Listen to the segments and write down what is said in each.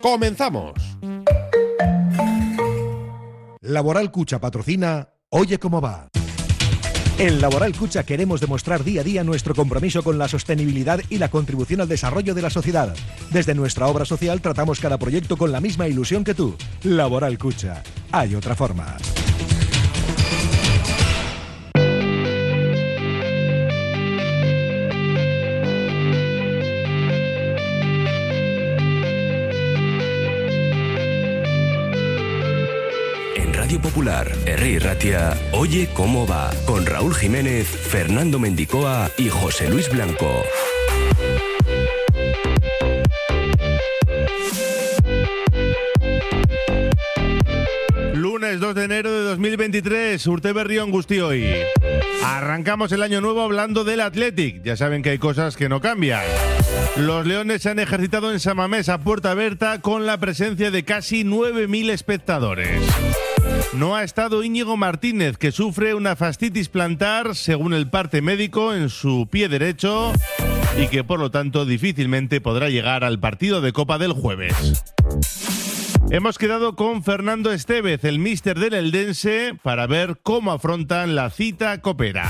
¡Comenzamos! Laboral Cucha patrocina Oye cómo va. En Laboral Cucha queremos demostrar día a día nuestro compromiso con la sostenibilidad y la contribución al desarrollo de la sociedad. Desde nuestra obra social tratamos cada proyecto con la misma ilusión que tú. Laboral Cucha. Hay otra forma. Radio Popular, Herri Ratia, Oye cómo va, con Raúl Jiménez, Fernando Mendicoa y José Luis Blanco. Lunes 2 de enero de 2023, Urte Berrión hoy. Arrancamos el año nuevo hablando del Athletic. Ya saben que hay cosas que no cambian. Los Leones se han ejercitado en Samamés a puerta abierta con la presencia de casi 9.000 espectadores. No ha estado Íñigo Martínez, que sufre una fastitis plantar, según el parte médico, en su pie derecho y que por lo tanto difícilmente podrá llegar al partido de Copa del jueves. Hemos quedado con Fernando Estevez, el míster del Eldense, para ver cómo afrontan la cita copera.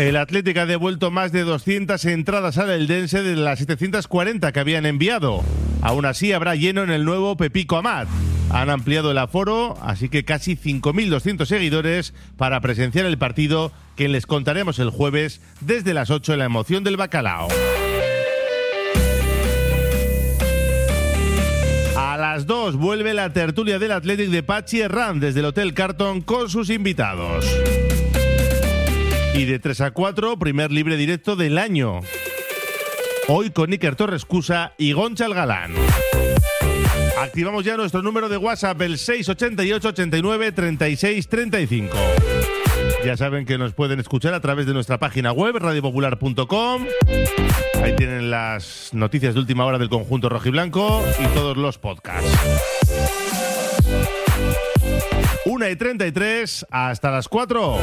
El Atlético ha devuelto más de 200 entradas al Eldense de las 740 que habían enviado. Aún así habrá lleno en el nuevo Pepico Amat. Han ampliado el aforo, así que casi 5.200 seguidores para presenciar el partido que les contaremos el jueves desde las 8 en la emoción del bacalao. A las 2 vuelve la tertulia del Athletic de Pachi Herrán desde el Hotel Carton con sus invitados. Y de 3 a 4, primer libre directo del año. Hoy con Iker Torrescusa y Goncha el Galán. Activamos ya nuestro número de WhatsApp, el 688 89 36 35. Ya saben que nos pueden escuchar a través de nuestra página web, radiopopular.com. Ahí tienen las noticias de última hora del conjunto rojiblanco y todos los podcasts. 1 y 33 hasta las 4.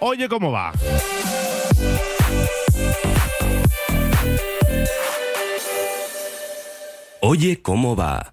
Oye cómo va. Oye cómo va.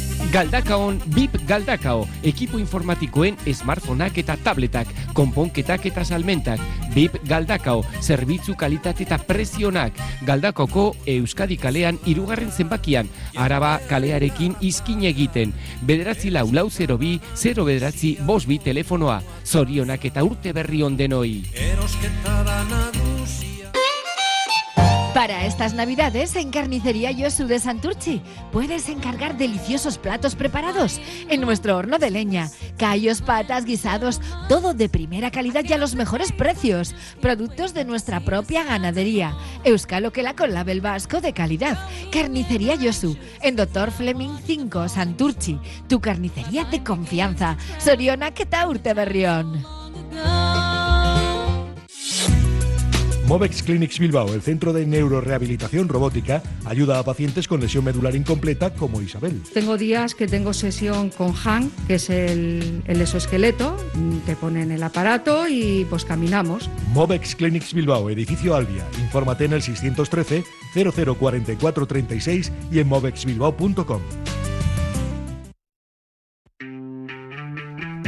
Galdakaon BIP Galdakao, ekipo informatikoen smartphoneak eta tabletak, konponketak eta salmentak, BIP Galdakao, zerbitzu kalitate eta prezionak, Galdakoko Euskadi kalean irugarren zenbakian, araba kalearekin izkin egiten, bederatzi lau lau 0 bi, 0 bederatzi bos bi telefonoa, zorionak eta urte berri ondenoi. Para estas navidades en Carnicería Yosu de Santurchi puedes encargar deliciosos platos preparados en nuestro horno de leña, callos, patas, guisados, todo de primera calidad y a los mejores precios. Productos de nuestra propia ganadería. Euskalo que la con label vasco de calidad. Carnicería Yosu en Doctor Fleming 5 Santurchi, tu carnicería de confianza. Soriona Ketaurte Berrión. Movex Clinics Bilbao, el centro de neurorehabilitación robótica, ayuda a pacientes con lesión medular incompleta como Isabel. Tengo días que tengo sesión con Han, que es el, el exoesqueleto, te ponen el aparato y pues caminamos. Movex Clinics Bilbao, edificio Albia. Infórmate en el 613 0044 36 y en movexbilbao.com.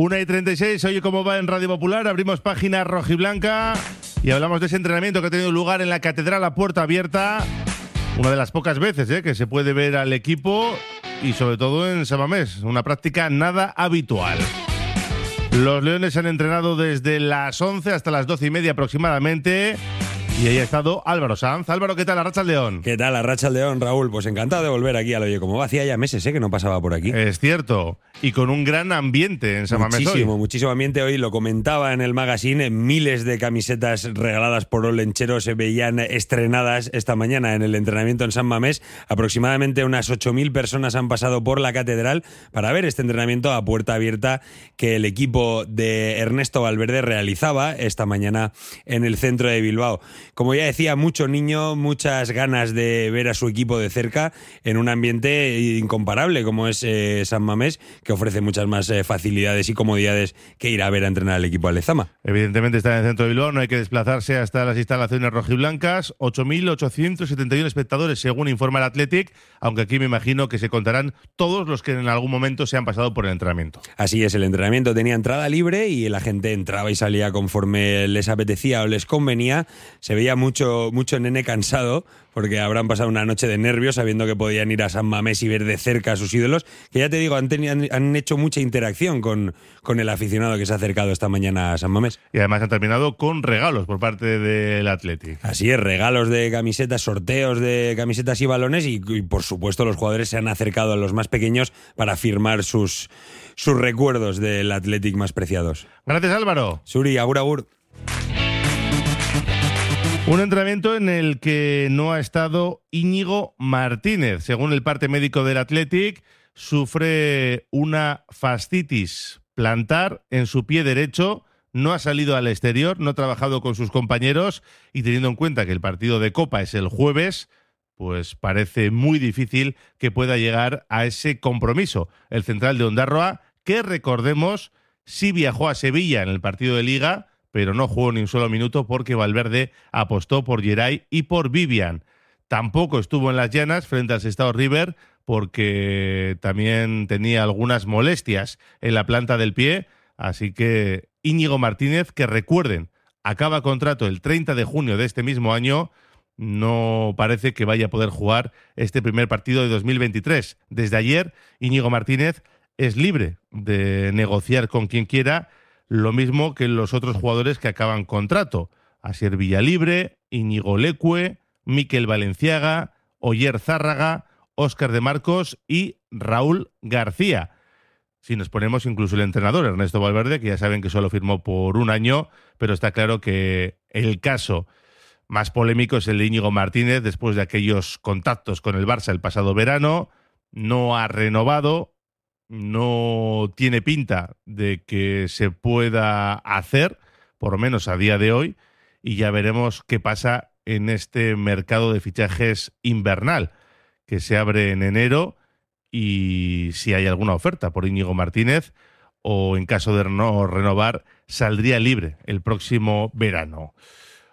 Una y 36, oye cómo va en Radio Popular, abrimos página rojiblanca y hablamos de ese entrenamiento que ha tenido lugar en la Catedral a puerta abierta. Una de las pocas veces ¿eh? que se puede ver al equipo y sobre todo en Samamés, una práctica nada habitual. Los Leones han entrenado desde las 11 hasta las 12 y media aproximadamente. Y ahí ha estado Álvaro Sanz. Álvaro, ¿qué tal? Arracha León. ¿Qué tal, Arracha León, Raúl? Pues encantado de volver aquí al Oye Como va. Hacía ya meses ¿eh? que no pasaba por aquí. Es cierto. Y con un gran ambiente en San Mamés Muchísimo, hoy. muchísimo ambiente hoy. Lo comentaba en el magazine. Miles de camisetas regaladas por Olenchero se veían estrenadas esta mañana en el entrenamiento en San Mamés. Aproximadamente unas 8.000 personas han pasado por la catedral para ver este entrenamiento a puerta abierta que el equipo de Ernesto Valverde realizaba esta mañana en el centro de Bilbao. Como ya decía, mucho niño, muchas ganas de ver a su equipo de cerca en un ambiente incomparable como es eh, San Mamés, que ofrece muchas más eh, facilidades y comodidades que ir a ver a entrenar al equipo Alezama. Evidentemente está en el centro de Bilbao, no hay que desplazarse hasta las instalaciones rojiblancas. 8.871 espectadores, según informa el Athletic, aunque aquí me imagino que se contarán todos los que en algún momento se han pasado por el entrenamiento. Así es, el entrenamiento tenía entrada libre y la gente entraba y salía conforme les apetecía o les convenía. Se veía mucho, mucho nene cansado porque habrán pasado una noche de nervios sabiendo que podían ir a San Mamés y ver de cerca a sus ídolos, que ya te digo, han, teni- han, han hecho mucha interacción con, con el aficionado que se ha acercado esta mañana a San Mamés. Y además han terminado con regalos por parte del Athletic. Así es, regalos de camisetas, sorteos de camisetas y balones y, y, por supuesto los jugadores se han acercado a los más pequeños para firmar sus, sus recuerdos del Athletic más preciados. Gracias Álvaro. Suri, agur agur. Un entrenamiento en el que no ha estado Íñigo Martínez. Según el parte médico del Athletic, sufre una fascitis plantar en su pie derecho. No ha salido al exterior, no ha trabajado con sus compañeros y teniendo en cuenta que el partido de Copa es el jueves, pues parece muy difícil que pueda llegar a ese compromiso. El central de Ondarroa, que recordemos, sí viajó a Sevilla en el partido de Liga, pero no jugó ni un solo minuto porque Valverde apostó por Geray y por Vivian. Tampoco estuvo en las llanas frente al Sestao River porque también tenía algunas molestias en la planta del pie, así que Íñigo Martínez, que recuerden, acaba contrato el 30 de junio de este mismo año, no parece que vaya a poder jugar este primer partido de 2023. Desde ayer, Íñigo Martínez es libre de negociar con quien quiera, lo mismo que los otros jugadores que acaban contrato. Asier Villalibre, Íñigo Lecue, Miquel Valenciaga, Oyer Zárraga, Óscar de Marcos y Raúl García. Si nos ponemos incluso el entrenador, Ernesto Valverde, que ya saben que solo firmó por un año, pero está claro que el caso más polémico es el de Íñigo Martínez después de aquellos contactos con el Barça el pasado verano. No ha renovado, no tiene pinta de que se pueda hacer, por lo menos a día de hoy, y ya veremos qué pasa en este mercado de fichajes invernal que se abre en enero y si hay alguna oferta por Íñigo Martínez o en caso de no renovar saldría libre el próximo verano.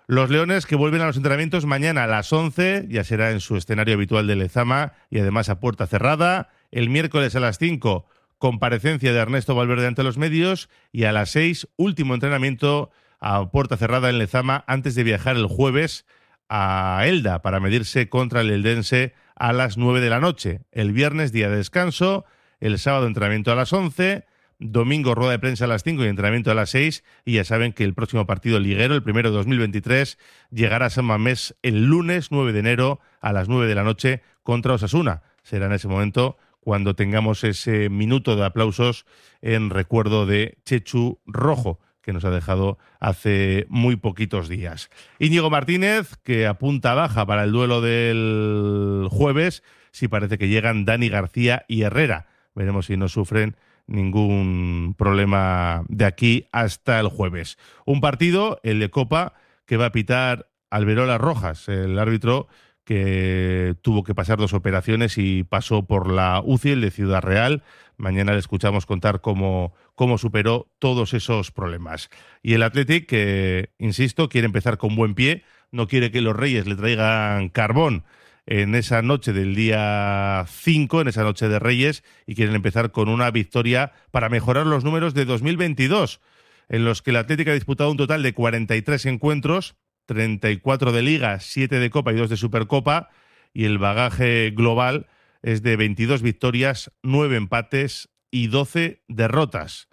Los Leones que vuelven a los entrenamientos mañana a las 11, ya será en su escenario habitual de Lezama y además a puerta cerrada. El miércoles a las 5, comparecencia de Ernesto Valverde ante los medios y a las 6, último entrenamiento a puerta cerrada en Lezama antes de viajar el jueves a Elda para medirse contra el Eldense a las 9 de la noche. El viernes día de descanso, el sábado entrenamiento a las 11, domingo rueda de prensa a las 5 y entrenamiento a las 6 y ya saben que el próximo partido liguero, el primero de 2023, llegará a San Mamés el lunes 9 de enero a las 9 de la noche contra Osasuna. Será en ese momento cuando tengamos ese minuto de aplausos en recuerdo de Chechu Rojo que nos ha dejado hace muy poquitos días. Íñigo Martínez, que apunta baja para el duelo del jueves, sí parece que llegan Dani García y Herrera. Veremos si no sufren ningún problema de aquí hasta el jueves. Un partido, el de Copa, que va a pitar Alberola Rojas, el árbitro que tuvo que pasar dos operaciones y pasó por la UCI, el de Ciudad Real. Mañana le escuchamos contar cómo, cómo superó todos esos problemas. Y el Athletic, que, insisto, quiere empezar con buen pie, no quiere que los Reyes le traigan carbón en esa noche del día 5, en esa noche de Reyes, y quieren empezar con una victoria para mejorar los números de 2022, en los que el Atlético ha disputado un total de 43 encuentros, 34 de Liga, 7 de Copa y 2 de Supercopa, y el bagaje global es de 22 victorias, 9 empates y 12 derrotas.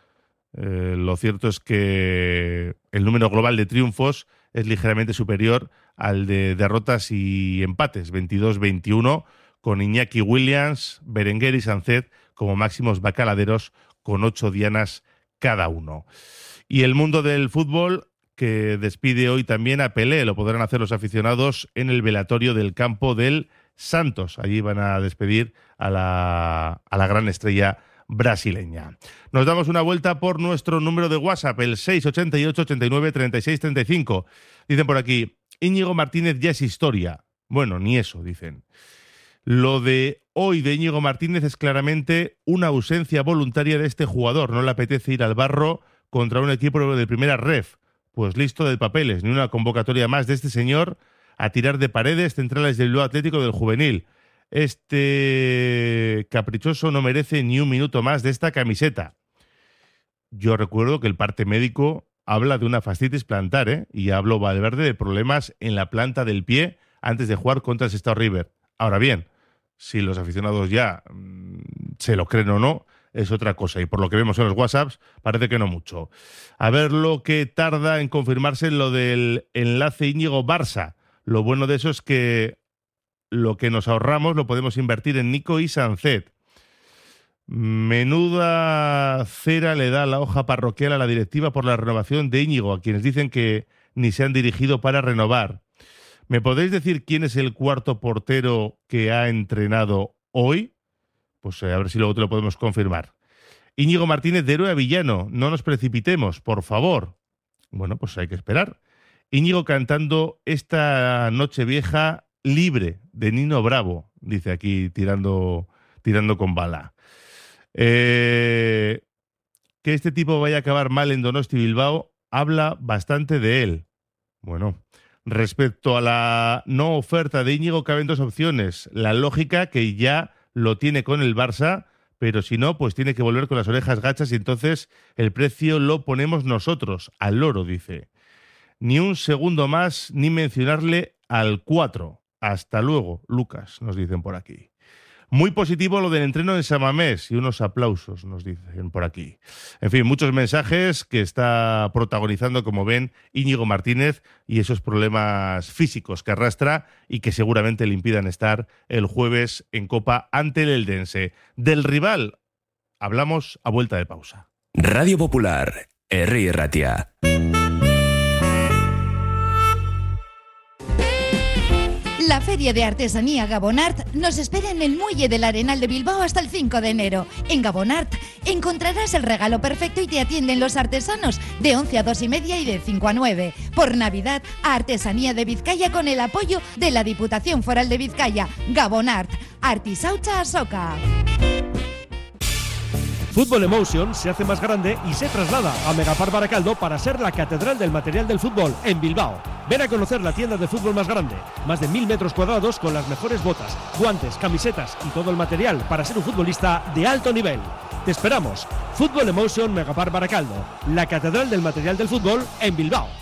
Eh, lo cierto es que el número global de triunfos es ligeramente superior al de derrotas y empates, 22-21, con Iñaki Williams, Berenguer y Sancet como máximos bacaladeros con ocho dianas cada uno. Y el mundo del fútbol que despide hoy también a Pelé, lo podrán hacer los aficionados en el velatorio del campo del Santos. Allí van a despedir a la, a la gran estrella brasileña. Nos damos una vuelta por nuestro número de WhatsApp, el 688 89 36 35. Dicen por aquí, Íñigo Martínez ya es historia. Bueno, ni eso, dicen. Lo de hoy de Íñigo Martínez es claramente una ausencia voluntaria de este jugador. No le apetece ir al barro contra un equipo de primera ref. Pues listo de papeles, ni una convocatoria más de este señor a tirar de paredes centrales del Bilbao Atlético del Juvenil. Este caprichoso no merece ni un minuto más de esta camiseta. Yo recuerdo que el parte médico habla de una fascitis plantar, ¿eh? Y hablo Valverde de problemas en la planta del pie antes de jugar contra el Sestao River. Ahora bien, si los aficionados ya mm, se lo creen o no, es otra cosa. Y por lo que vemos en los WhatsApps, parece que no mucho. A ver lo que tarda en confirmarse lo del enlace Íñigo Barça. Lo bueno de eso es que lo que nos ahorramos lo podemos invertir en Nico y Sancet. Menuda cera le da la hoja parroquial a la directiva por la renovación de Íñigo, a quienes dicen que ni se han dirigido para renovar. ¿Me podéis decir quién es el cuarto portero que ha entrenado hoy? Pues eh, a ver si luego te lo podemos confirmar. Íñigo Martínez de héroe a villano. No nos precipitemos, por favor. Bueno, pues hay que esperar. Íñigo cantando esta noche vieja libre de Nino Bravo, dice aquí tirando, tirando con bala. Eh, que este tipo vaya a acabar mal en Donosti Bilbao habla bastante de él. Bueno, respecto a la no oferta de Íñigo caben dos opciones. La lógica que ya lo tiene con el Barça, pero si no, pues tiene que volver con las orejas gachas y entonces el precio lo ponemos nosotros, al loro, dice. Ni un segundo más, ni mencionarle al 4. Hasta luego, Lucas, nos dicen por aquí. Muy positivo lo del entreno en Samamés y unos aplausos, nos dicen por aquí. En fin, muchos mensajes que está protagonizando, como ven, Íñigo Martínez y esos problemas físicos que arrastra y que seguramente le impidan estar el jueves en Copa ante el Eldense. Del rival hablamos a vuelta de pausa. Radio Popular, R. Ratia. La Feria de Artesanía Gabonart nos espera en el Muelle del Arenal de Bilbao hasta el 5 de enero. En Gabonart encontrarás el regalo perfecto y te atienden los artesanos de 11 a 2 y media y de 5 a 9. Por Navidad, Artesanía de Vizcaya con el apoyo de la Diputación Foral de Vizcaya. Gabonart, Artisaucha Asoca. Fútbol Emotion se hace más grande y se traslada a Megapar Baracaldo para ser la catedral del material del fútbol en Bilbao. Ven a conocer la tienda de fútbol más grande, más de mil metros cuadrados con las mejores botas, guantes, camisetas y todo el material para ser un futbolista de alto nivel. Te esperamos. Fútbol Emotion Megapar Baracaldo, la catedral del material del fútbol en Bilbao.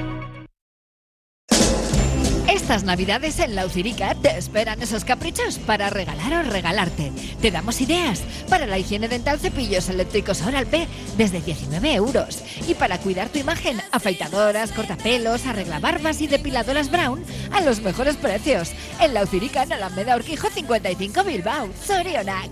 Estas navidades en La Ucirica te esperan esos caprichos para regalar o regalarte. Te damos ideas para la higiene dental cepillos eléctricos Oral B desde 19 euros. Y para cuidar tu imagen, afeitadoras, cortapelos, arreglabarbas y depiladoras Brown a los mejores precios. En La Ucirica, en Alameda Urquijo 55 Bilbao. Sorionac.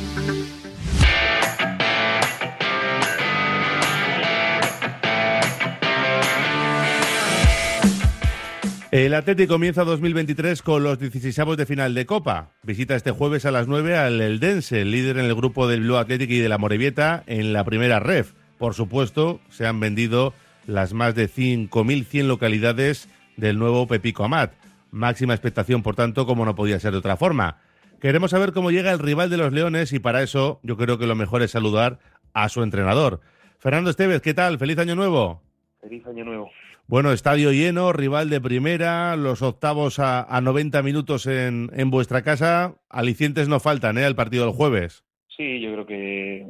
El Atlético comienza 2023 con los 16 de final de Copa. Visita este jueves a las 9 al Eldense, líder en el grupo del Blue Athletic y de la Morevieta en la primera ref. Por supuesto, se han vendido las más de 5.100 localidades del nuevo Pepico Amat. Máxima expectación, por tanto, como no podía ser de otra forma. Queremos saber cómo llega el rival de los Leones y para eso yo creo que lo mejor es saludar a su entrenador. Fernando Esteves, ¿qué tal? Feliz año nuevo. Feliz año nuevo. Bueno, estadio lleno, rival de primera, los octavos a, 90 minutos en, en, vuestra casa. Alicientes no faltan, ¿eh? Al partido del jueves. Sí, yo creo que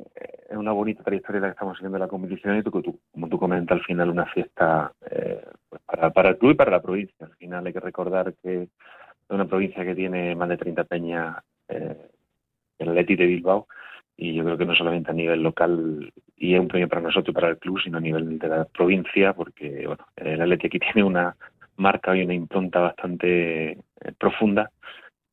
es una bonita trayectoria la que estamos siguiendo la competición y tú, como tú comentas, al final una fiesta eh, pues para, para el club y para la provincia. Al final hay que recordar que es una provincia que tiene más de 30 peñas, eh, el Leti de Bilbao, y yo creo que no solamente a nivel local y es un premio para nosotros y para el club, sino a nivel de la provincia, porque bueno, el Atleti aquí tiene una marca y una impronta bastante eh, profunda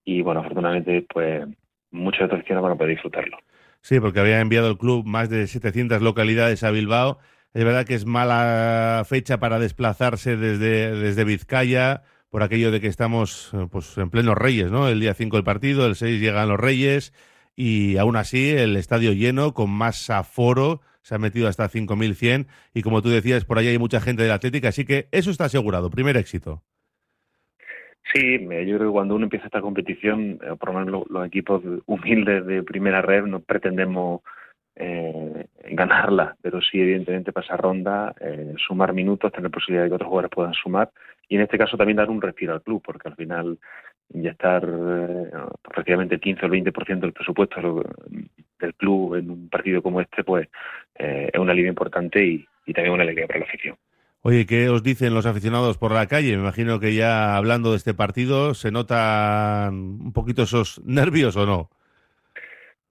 y bueno, afortunadamente pues muchos otros aficionados van a poder disfrutarlo. Sí, porque había enviado el club más de 700 localidades a Bilbao. Es verdad que es mala fecha para desplazarse desde, desde Vizcaya por aquello de que estamos pues en plenos Reyes, ¿no? El día 5 el partido, el 6 llegan los Reyes y aún así el estadio lleno, con más aforo, se ha metido hasta 5.100 y como tú decías, por ahí hay mucha gente de la Atlética, así que eso está asegurado, primer éxito. Sí, yo creo que cuando uno empieza esta competición, eh, por lo menos los, equipos humildes de primera red, no pretendemos eh, ganarla, pero sí, evidentemente, pasar ronda, eh, sumar minutos, tener posibilidad de que otros jugadores puedan sumar y en este caso también dar un respiro al club, porque al final ya estar eh, prácticamente 15 o 20% del presupuesto del club en un partido como este, pues eh, es un alivio importante y, también una alegría para la afición. Oye, ¿qué os dicen los aficionados por la calle? Me imagino que ya hablando de este partido, ¿se notan un poquito esos nervios o no?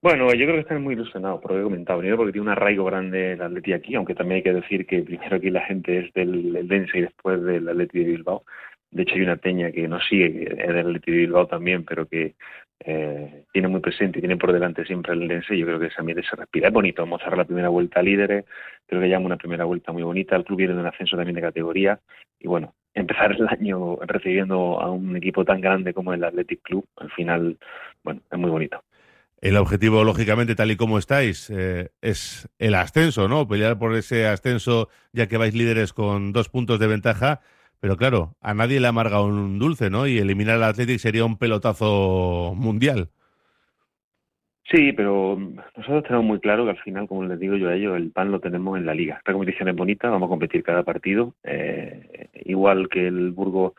Bueno, yo creo que están muy ilusionados, por lo que he comentado. Primero porque tiene un arraigo grande el Atleti aquí, aunque también hay que decir que primero aquí la gente es del Dense y después del Atleti de Bilbao. De hecho, hay una peña que no sigue, es del Atleti Bilbao también, pero que eh, tiene muy presente y tiene por delante siempre el Dense. Yo creo que ese ambiente se respira. Es bonito, vamos la primera vuelta líderes. Creo que llama una primera vuelta muy bonita. El club viene de un ascenso también de categoría. Y bueno, empezar el año recibiendo a un equipo tan grande como el Athletic Club, al final, bueno, es muy bonito. El objetivo, lógicamente, tal y como estáis, eh, es el ascenso, ¿no? Pelear por ese ascenso, ya que vais líderes con dos puntos de ventaja pero claro, a nadie le amarga un dulce, ¿no? Y eliminar al Athletic sería un pelotazo mundial. Sí, pero nosotros tenemos muy claro que al final, como les digo yo a ellos, el pan lo tenemos en la liga. Esta competición es bonita, vamos a competir cada partido. Eh, igual que el Burgos,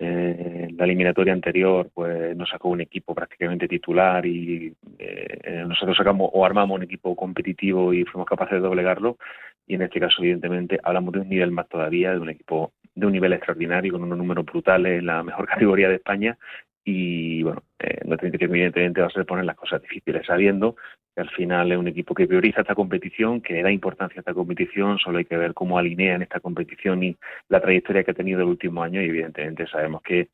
eh, la eliminatoria anterior, pues nos sacó un equipo prácticamente titular y eh, nosotros sacamos o armamos un equipo competitivo y fuimos capaces de doblegarlo. Y en este caso, evidentemente, hablamos de un nivel más todavía, de un equipo de un nivel extraordinario, con unos números brutales en la mejor categoría de España. Y bueno, eh, nuestra intención evidentemente va a ser poner las cosas difíciles, sabiendo que al final es un equipo que prioriza esta competición, que da importancia a esta competición, solo hay que ver cómo alinea en esta competición y la trayectoria que ha tenido el último año y evidentemente sabemos que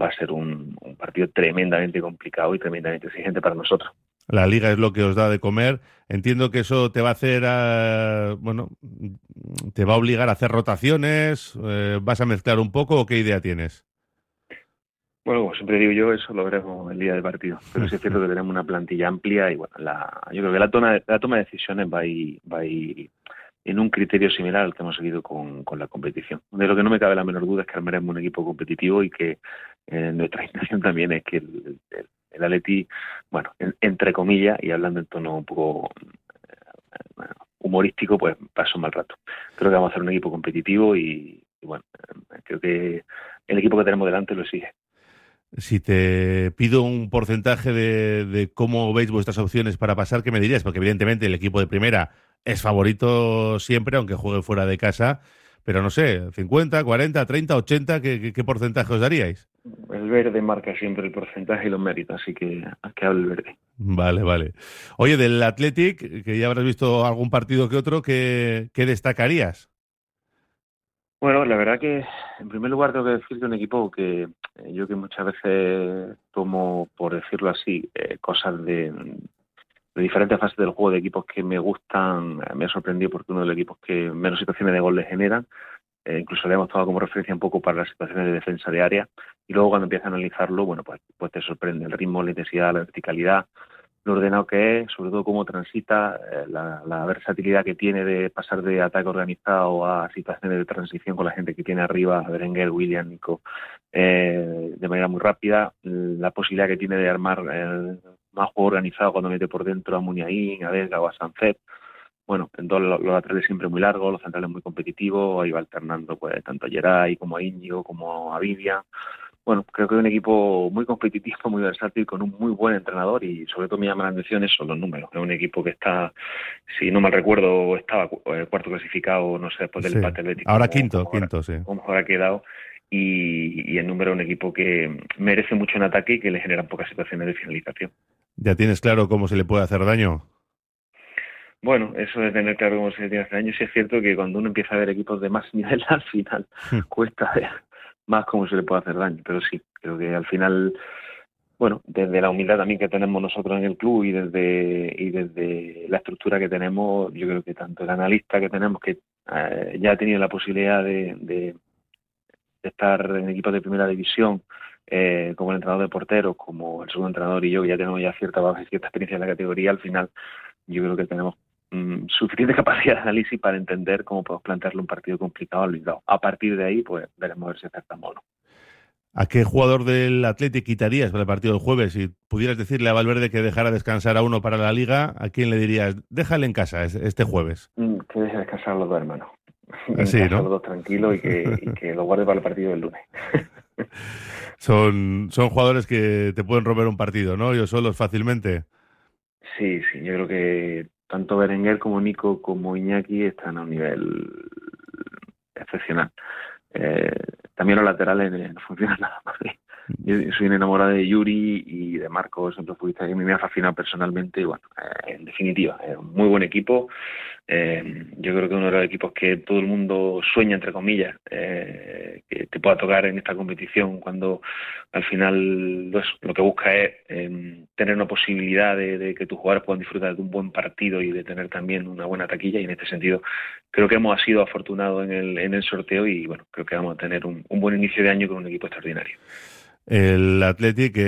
va a ser un partido tremendamente complicado y tremendamente exigente para nosotros. La liga es lo que os da de comer. Entiendo que eso te va a hacer, ah, bueno, te va a obligar a hacer rotaciones. Eh, ¿Vas a mezclar un poco o qué idea tienes? Bueno, como siempre digo yo, eso lo veremos el día del partido. Pero sí es cierto que tenemos una plantilla amplia y bueno, la, yo creo que la toma, la toma de decisiones va a, ir, va a ir en un criterio similar al que hemos seguido con, con, la competición. De lo que no me cabe la menor duda es que armaremos un equipo competitivo y que eh, nuestra intención también es que el, el Atleti, bueno, entre comillas, y hablando en tono un poco eh, humorístico, pues pasó un mal rato. Creo que vamos a hacer un equipo competitivo y, bueno, eh, creo que el equipo que tenemos delante lo exige. Si te pido un porcentaje de, cómo veis vuestras opciones para pasar, ¿qué me dirías? Porque evidentemente el equipo de primera es favorito siempre, aunque juegue fuera de casa. Pero no sé, 50, 40, 30, 80, ¿qué, qué, porcentaje os daríais? El verde marca siempre el porcentaje y los méritos, así que que hable el verde. Vale, vale. Oye, del Athletic, que ya habrás visto algún partido que otro, ¿qué, qué destacarías? Bueno, la verdad que en primer lugar tengo que decir que un equipo que eh, yo que muchas veces tomo, por decirlo así, eh, cosas de, de diferentes fases del juego de equipos que me gustan, me ha sorprendido porque uno de los equipos que menos situaciones de gol le generan, eh, incluso le hemos tomado como referencia un poco para las situaciones de defensa de área, y luego cuando empiezas a analizarlo, bueno, pues, pues te sorprende el ritmo, la intensidad, la verticalidad, lo ordenado que es, sobre todo cómo transita, eh, la, versatilidad que tiene de pasar de ataque organizado a situaciones de transición con la gente que tiene arriba, Berenguer, William, Nico, eh, de manera muy rápida, la posibilidad que tiene de armar más juego organizado cuando mete por dentro a Muniain, a Vega o a Sanzet. Bueno, en todos los, laterales siempre muy largos, los centrales muy competitivos, ahí va alternando pues tanto a Geray como a Íñigo como a Vivian bueno, creo que es un equipo muy competitivo, muy versátil, con un muy buen entrenador y sobre todo me llama la atención eso, los números. Es un equipo que está, si no mal recuerdo, estaba eh, cuarto clasificado, no sé, después del empate atlético. Ahora quinto, quinto, sí. Como ha quedado. Y, y el número es un equipo que merece mucho en ataque y que le generan pocas situaciones de finalización. ¿Ya tienes claro cómo se le puede hacer daño? Bueno, eso de tener claro cómo se le tiene hacer daño, sí es cierto que cuando uno empieza a ver equipos de más nivel al final hmm. cuesta más cómo se le puede hacer daño. Pero sí, creo que al final, bueno, desde la humildad también que tenemos nosotros en el club y desde, y desde la estructura que tenemos, yo creo que tanto el analista que tenemos, que eh, ya ha tenido la posibilidad de, de, estar en equipos de primera división, eh, como el entrenador de porteros, como el segundo entrenador y yo, que ya tenemos ya cierta base, cierta experiencia en la categoría, al final yo creo que tenemos Mm, suficiente capacidad de análisis para entender cómo podemos plantearle un partido complicado al Bilbao. A partir de ahí, pues veremos a ver si acertamos o no. ¿A qué jugador del Atlético quitarías para el partido del jueves? Si pudieras decirle a Valverde que dejara descansar a uno para la liga, ¿a quién le dirías? Déjale en casa este jueves. Mm, que deje descansar a los dos hermanos. Así, ¿no? Los dos tranquilos y que, y que lo guarde para el partido del lunes. son, son jugadores que te pueden romper un partido, ¿no? Ellos solos fácilmente. Sí, sí, yo creo que tanto Berenguer como Nico como Iñaki están a un nivel excepcional. Eh, también los laterales no funcionan nada más. Yo soy enamorado de Yuri y de Marcos, siempre fuiste que me ha fascinado personalmente. Y bueno, eh, en definitiva, es un muy buen equipo. Eh, yo creo que uno de los equipos que todo el mundo sueña, entre comillas, eh, que te pueda tocar en esta competición cuando al final lo que busca es em, tener una posibilidad de, que tus jugadores puedan disfrutar de un buen partido y de tener también una buena taquilla. Y en este sentido, creo que hemos sido afortunados en el, en el sorteo y bueno, creo que vamos a tener un, buen inicio de año con un equipo extraordinario. El Athletic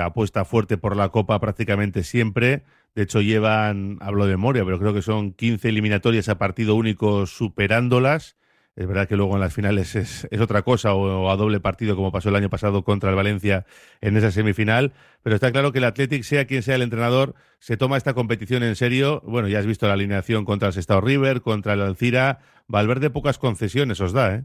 apuesta fuerte por la Copa prácticamente siempre. De hecho, llevan, hablo de memoria, pero creo que son 15 eliminatorias a partido único superándolas. Es verdad que luego en las finales es, otra cosa, o, a doble partido, como pasó el año pasado contra el Valencia en esa semifinal. Pero está claro que el Athletic, sea quien sea el entrenador, se toma esta competición en serio. Bueno, ya has visto la alineación contra el Sestao River, contra el Alcira. Valverde pocas concesiones os da, ¿eh?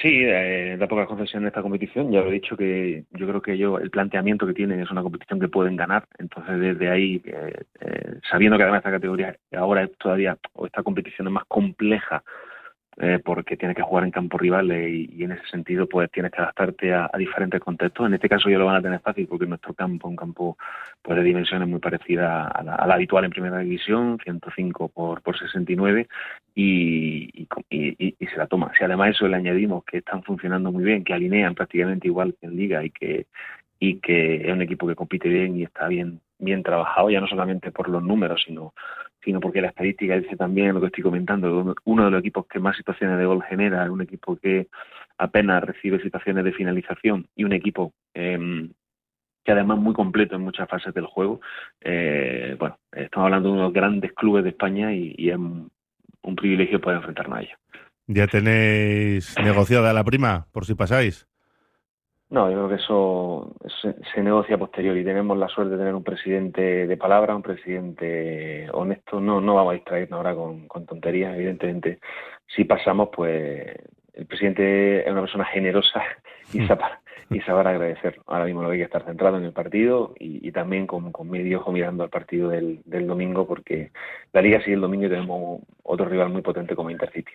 Sí, eh, da pocas concesiones esta competición. Ya lo he dicho que yo creo que yo el planteamiento que tienen es una competición que pueden ganar. Entonces, desde ahí, eh, eh, sabiendo que además esta categoría ahora es todavía, o esta competición es más compleja eh, porque tienes que jugar en campo rival y, en ese sentido pues tienes que adaptarte a, diferentes contextos. En este caso ya lo van a tener fácil porque nuestro campo es un campo pues, de dimensiones muy parecida a la, habitual en primera división, 105 por, por 69 y, y, y, se la toma. Si además eso le añadimos que están funcionando muy bien, que alinean prácticamente igual que en liga y que y que es un equipo que compite bien y está bien bien trabajado, ya no solamente por los números, sino sino porque la estadística dice también lo que estoy comentando, uno de los equipos que más situaciones de gol genera, un equipo que apenas recibe situaciones de finalización y un equipo eh, que además muy completo en muchas fases del juego. Eh, bueno, estamos hablando de unos grandes clubes de España y, es un, privilegio poder enfrentarnos a ellos. ¿Ya tenéis negociada la prima, por si pasáis? No, yo creo que eso se, negocia posterior y tenemos la suerte de tener un presidente de palabra, un presidente honesto. No, no vamos a distraernos ahora con, tonterías, evidentemente. Si pasamos, pues el presidente es una persona generosa y hmm. sabrá, y sabrá agradecer. Ahora mismo lo hay que estar centrado en el partido y, también con, con medio ojo mirando al partido del, del domingo, porque la liga sigue el domingo y tenemos otro rival muy potente como Intercity.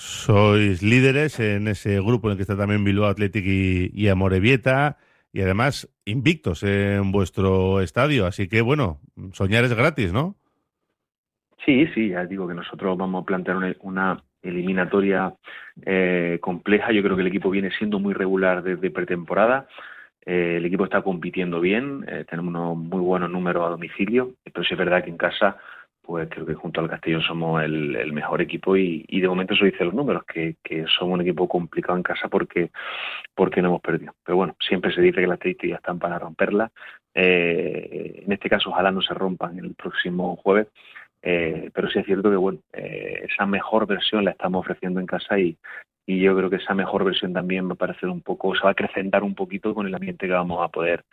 Sois líderes en ese grupo en el que está también Bilbao Athletic y, y Amorebieta y además invictos en vuestro estadio. Así que bueno, soñar es gratis, ¿no? Sí, sí, ya digo que nosotros vamos a plantear una, eliminatoria eh, compleja. Yo creo que el equipo viene siendo muy regular desde pretemporada. Eh, el equipo está compitiendo bien, eh, tenemos unos muy buenos números a domicilio, pero es verdad que en casa pues creo que junto al Castellón somos el, mejor equipo y, de momento eso dice los números, que, que, somos un equipo complicado en casa porque, porque no hemos perdido. Pero bueno, siempre se dice que las estadísticas están para romperlas. Eh, en este caso ojalá no se rompan el próximo jueves, eh, pero sí es cierto que bueno, eh, esa mejor versión la estamos ofreciendo en casa y, y yo creo que esa mejor versión también va a parecer un poco, se va a acrecentar un poquito con el ambiente que vamos a poder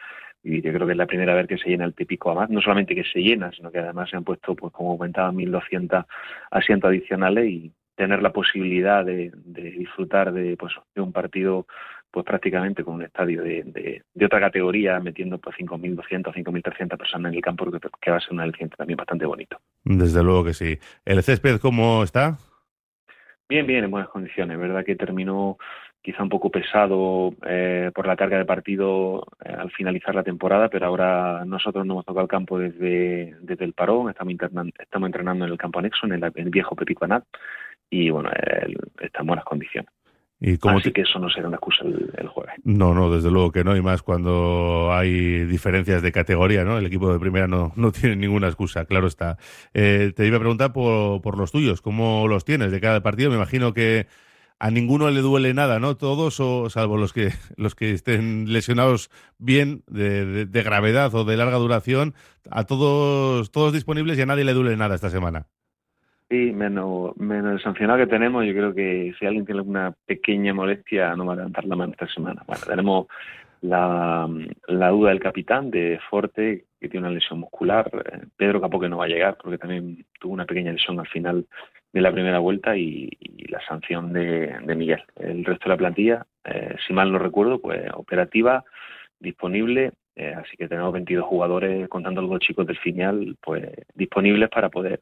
y yo creo que es la primera vez que se llena el típico AMAT, no solamente que se llena, sino que además se han puesto, pues como comentaba, 1.200 asientos adicionales y tener la posibilidad de, disfrutar de, pues, de un partido pues prácticamente con un estadio de, de, otra categoría, metiendo pues 5.200, 5.300 personas en el campo, que, que va a ser un aliciente también bastante bonito. Desde luego que sí. ¿El césped cómo está? Bien, bien, en buenas condiciones. verdad que terminó quizá un poco pesado eh, por la carga de partido eh, al finalizar la temporada, pero ahora nosotros no hemos tocado el campo desde, desde el parón, estamos, estamos entrenando en el campo anexo, en el, viejo Pepico Anat, y bueno, está en buenas condiciones. ¿Y Así que eso no será una excusa el, jueves. No, no, desde luego que no, y más cuando hay diferencias de categoría, ¿no? El equipo de primera no, no tiene ninguna excusa, claro está. Eh, te iba a preguntar por, por los tuyos, ¿cómo los tienes de cada partido? Me imagino que a ninguno le duele nada, ¿no? Todos, o, salvo los que, los que estén lesionados bien de, gravedad o de larga duración, a todos, todos disponibles y a nadie le duele nada esta semana. Sí, menos, el sancionado que tenemos, yo creo que si alguien tiene una pequeña molestia no va a levantar la mano esta semana. Bueno, tenemos la, la duda del capitán de Forte, que tiene una lesión muscular. Eh, Pedro Capó que no va a llegar porque también tuvo una pequeña lesión al final de la primera vuelta y, la sanción de, Miguel. El resto de la plantilla, eh, si mal no recuerdo, pues operativa, disponible, eh, así que tenemos 22 jugadores, contando los dos chicos del final, pues disponibles para poder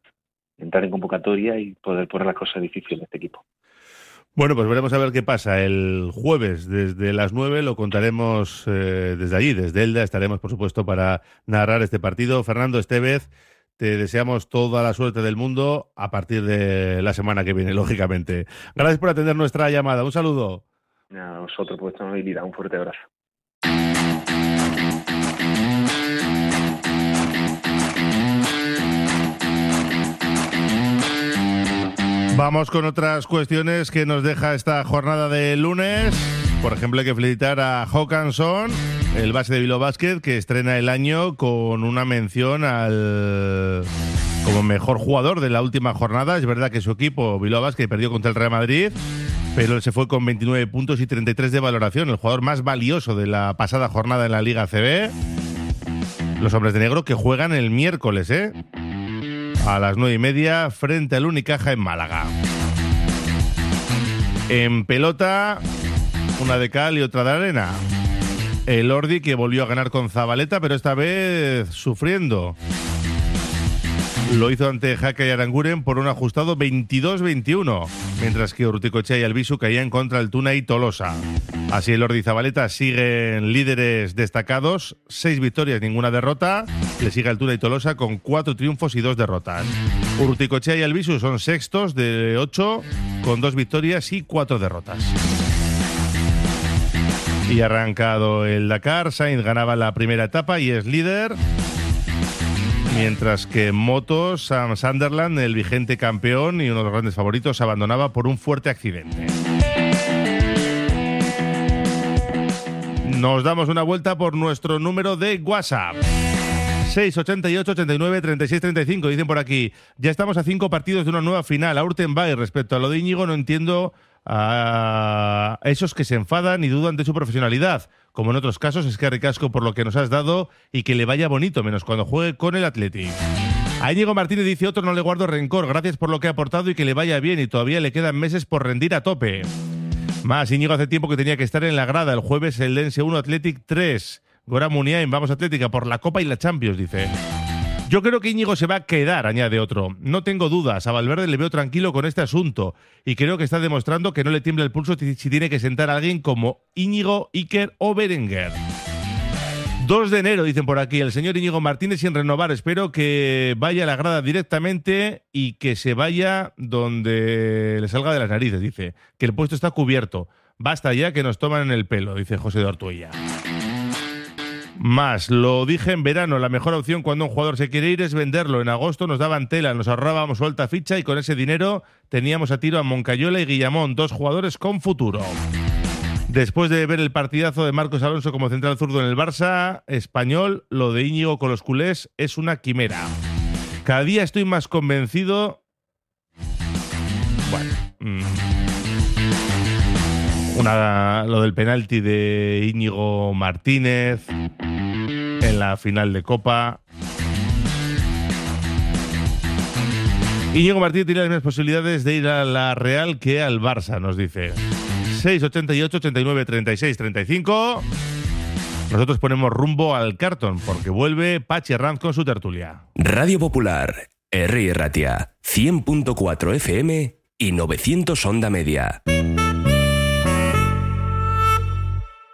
entrar en convocatoria y poder poner las cosas difíciles de este equipo. Bueno, pues veremos a ver qué pasa. El jueves desde las 9 lo contaremos eh, desde allí, desde Elda. Estaremos, por supuesto, para narrar este partido. Fernando Estevez, te deseamos toda la suerte del mundo a partir de la semana que viene, lógicamente. Gracias por atender nuestra llamada. Un saludo. A vosotros por vuestra amabilidad. Un fuerte abrazo. Vamos con otras cuestiones que nos deja esta jornada de lunes. Por ejemplo, hay que felicitar a Hawkinson el base de Bilbao Basket, que estrena el año con una mención al como mejor jugador de la última jornada. Es verdad que su equipo, Bilbao Basket, perdió contra el Real Madrid, pero se fue con 29 puntos y 33 de valoración, el jugador más valioso de la pasada jornada en la Liga CB. Los hombres de negro que juegan el miércoles, ¿eh? A las nueve y media frente al Unicaja en Málaga. En pelota, una de cal y otra de arena. El Ordi que volvió a ganar con Zabaleta, pero esta vez sufriendo. Lo hizo ante Jaca y Aranguren por un ajustado 22-21, mientras que Urticochea y Albisu caían contra el Tuna y Tolosa. Así el Ordi y Zabaleta siguen líderes destacados, seis victorias, ninguna derrota. Le sigue el Tuna y Tolosa con cuatro triunfos y dos derrotas. Urticochea y Albisu son sextos de ocho, con dos victorias y cuatro derrotas. Y arrancado el Dakar, Sainz ganaba la primera etapa y es líder. Mientras que en motos, Sam Sunderland, el vigente campeón y uno de los grandes favoritos, abandonaba por un fuerte accidente. Nos damos una vuelta por nuestro número de WhatsApp. 688 89 36 35. Dicen por aquí, ya estamos a cinco partidos de una nueva final. A Urtenbay, respecto a lo de Íñigo, no entiendo a esos que se enfadan y dudan de su profesionalidad. Como en otros casos, es que ricasco por lo que nos has dado y que le vaya bonito, menos cuando juegue con el Athletic. A Íñigo Martínez dice otro, no le guardo rencor, gracias por lo que ha aportado y que le vaya bien y todavía le quedan meses por rendir a tope. Más, Íñigo hace tiempo que tenía que estar en la grada, el jueves el Dense 1 Athletic 3. Gora Muniain, vamos Atlética por la Copa y la Champions, dice. Yo creo que Íñigo se va a quedar, añade otro. No tengo dudas, a Valverde le veo tranquilo con este asunto y creo que está demostrando que no le tiembla el pulso si tiene que sentar a alguien como Íñigo, Iker o Berenguer. 2 de enero, dicen por aquí, el señor Íñigo Martínez sin renovar. Espero que vaya a la grada directamente y que se vaya donde le salga de las narices, dice. Que el puesto está cubierto. Basta ya que nos toman en el pelo, dice José de Ortuella. Más, lo dije en verano, la mejor opción cuando un jugador se quiere ir es venderlo. En agosto nos daban tela, nos ahorrábamos suelta ficha y con ese dinero teníamos a tiro a Moncayola y Guillamón, dos jugadores con futuro. Después de ver el partidazo de Marcos Alonso como central zurdo en el Barça español, lo de Íñigo con los culés es una quimera. Cada día estoy más convencido. Bueno. mm, Una, lo del penalti de Íñigo Martínez en la final de Copa. Íñigo Martínez tiene las mismas posibilidades de ir a la Real que al Barça, nos dice. 6, 88, 89, 36, 35. Nosotros ponemos rumbo al cartón porque vuelve Pachi Arranz con su tertulia. Radio Popular, R. Ratia, 100.4 FM y 900 Onda Media.